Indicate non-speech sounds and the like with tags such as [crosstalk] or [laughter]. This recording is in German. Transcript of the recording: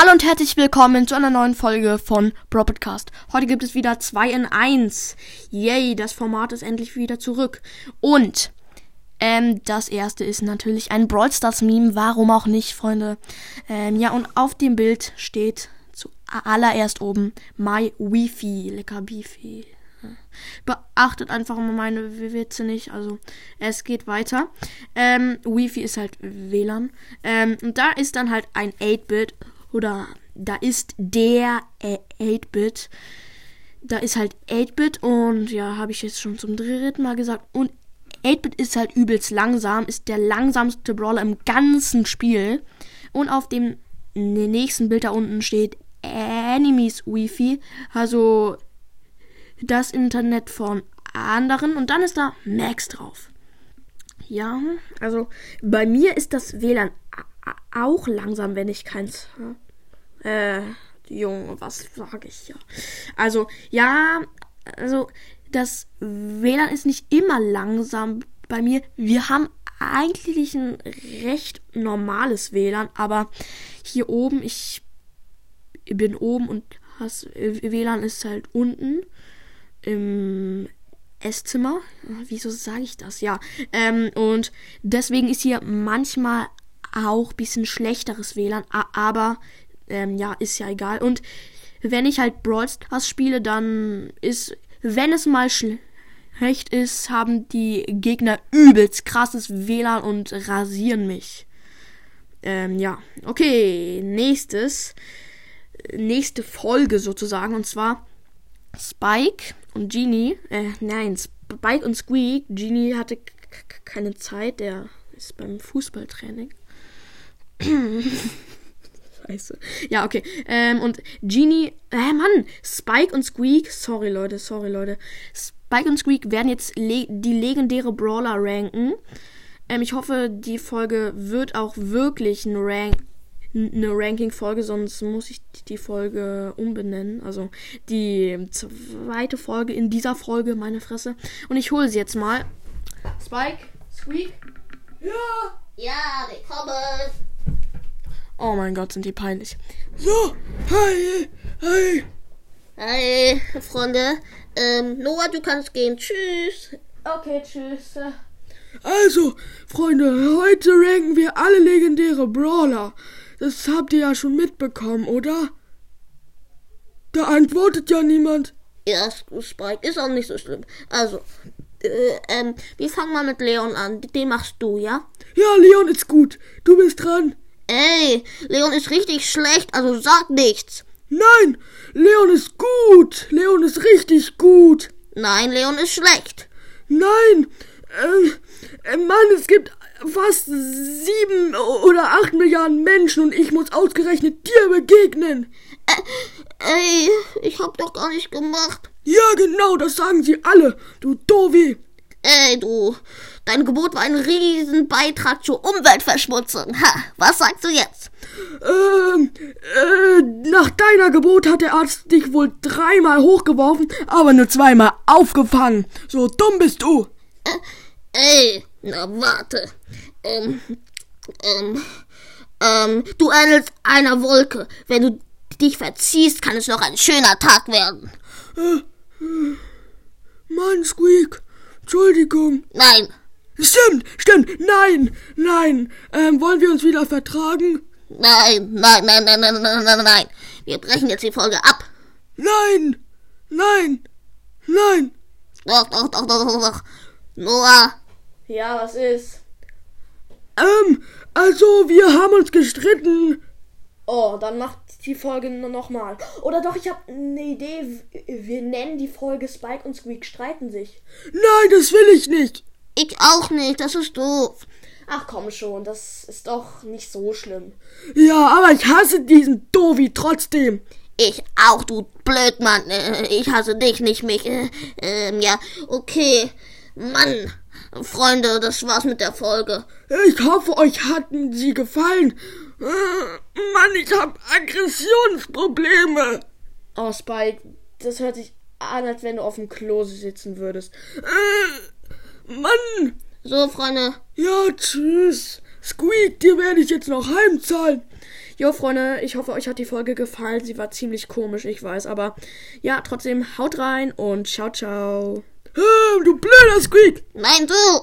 Hallo und herzlich willkommen zu einer neuen Folge von Bro Podcast. Heute gibt es wieder 2 in 1. Yay, das Format ist endlich wieder zurück. Und ähm, das erste ist natürlich ein Brawl Stars Meme. Warum auch nicht, Freunde? Ähm, ja, und auf dem Bild steht zuallererst oben My Wifi. Lecker Beefy. Beachtet einfach mal meine Witze nicht. Also, es geht weiter. Ähm, Wi-Fi ist halt WLAN. Ähm, und da ist dann halt ein 8-Bit oder da ist der 8-Bit. Da ist halt 8-Bit und ja, habe ich jetzt schon zum dritten Mal gesagt. Und 8-Bit ist halt übelst langsam, ist der langsamste Brawler im ganzen Spiel. Und auf dem nächsten Bild da unten steht Enemies Wi-Fi, also das Internet von anderen. Und dann ist da Max drauf. Ja, also bei mir ist das WLAN auch langsam, wenn ich keins. Äh, Junge, was sage ich ja? Also, ja, also das WLAN ist nicht immer langsam bei mir. Wir haben eigentlich ein recht normales WLAN, aber hier oben, ich bin oben und das WLAN ist halt unten im Esszimmer. Wieso sage ich das? Ja. Ähm, und deswegen ist hier manchmal auch ein bisschen schlechteres WLAN, aber ähm, ja, ist ja egal. Und wenn ich halt Brawl Stars spiele, dann ist, wenn es mal schlecht ist, haben die Gegner übelst krasses WLAN und rasieren mich. Ähm, ja, okay, nächstes, nächste Folge sozusagen, und zwar Spike und Genie, äh, nein, Spike und Squeak. Genie hatte keine Zeit, der ist beim Fußballtraining. [clears throat] Scheiße. Ja, okay. Ähm, und Genie, äh, Mann, Spike und Squeak, sorry Leute, sorry Leute. Spike und Squeak werden jetzt le die legendäre Brawler ranken. Ähm, ich hoffe, die Folge wird auch wirklich ein Rank eine Ranking-Folge, sonst muss ich die Folge umbenennen. Also die zweite Folge in dieser Folge, meine Fresse. Und ich hole sie jetzt mal. Spike, Squeak. Ja. Ja, wir kommen. Oh mein Gott, sind die peinlich. So, hi, hi. Hi, Freunde. Ähm, Noah, du kannst gehen. Tschüss. Okay, tschüss. Also, Freunde, heute ranken wir alle legendäre Brawler. Das habt ihr ja schon mitbekommen, oder? Da antwortet ja niemand. Ja, Spike ist auch nicht so schlimm. Also, äh, ähm, wir fangen mal mit Leon an. Den machst du, ja? Ja, Leon ist gut. Du bist dran. Ey, Leon ist richtig schlecht, also sag nichts. Nein, Leon ist gut. Leon ist richtig gut. Nein, Leon ist schlecht. Nein, äh, Mann, es gibt fast sieben oder acht Milliarden Menschen und ich muss ausgerechnet dir begegnen. Äh, ey, ich hab doch gar nicht gemacht. Ja, genau, das sagen sie alle, du Dovi. Ey, du, dein Gebot war ein Riesenbeitrag zur Umweltverschmutzung. Ha, was sagst du jetzt? Ähm, äh, nach deiner Gebot hat der Arzt dich wohl dreimal hochgeworfen, aber nur zweimal aufgefangen. So dumm bist du. Äh, ey, na warte. Ähm, ähm, ähm, du ähnelst einer Wolke. Wenn du dich verziehst, kann es noch ein schöner Tag werden. Äh, äh, Mann, Squeak. Entschuldigung. Nein. Stimmt, stimmt. Nein, nein. Ähm, wollen wir uns wieder vertragen? Nein, nein, nein, nein, nein, nein, nein, nein. Wir brechen jetzt die Folge ab. Nein, nein, nein. Doch, doch, doch, doch, doch, doch. Noah. Ja, was ist? Ähm, also, wir haben uns gestritten. Oh, dann macht die Folge nochmal. Oder doch, ich habe eine Idee. Wir nennen die Folge Spike und Squeak streiten sich. Nein, das will ich nicht. Ich auch nicht, das ist doof. Ach komm schon, das ist doch nicht so schlimm. Ja, aber ich hasse diesen Dovi trotzdem. Ich auch, du Blödmann. Ich hasse dich, nicht mich. Ähm, ja, okay. Mann. Freunde, das war's mit der Folge. Ich hoffe, euch hatten sie gefallen. Mann, ich hab Aggressionsprobleme. Oh, Spike, das hört sich an, als wenn du auf dem Klo sitzen würdest. Äh, Mann. So, Freunde. Ja, tschüss. Squeak, dir werde ich jetzt noch heimzahlen. Jo, Freunde, ich hoffe, euch hat die Folge gefallen. Sie war ziemlich komisch, ich weiß. Aber ja, trotzdem haut rein und ciao, ciao. Hey, du blöder Squeak! Nein, du!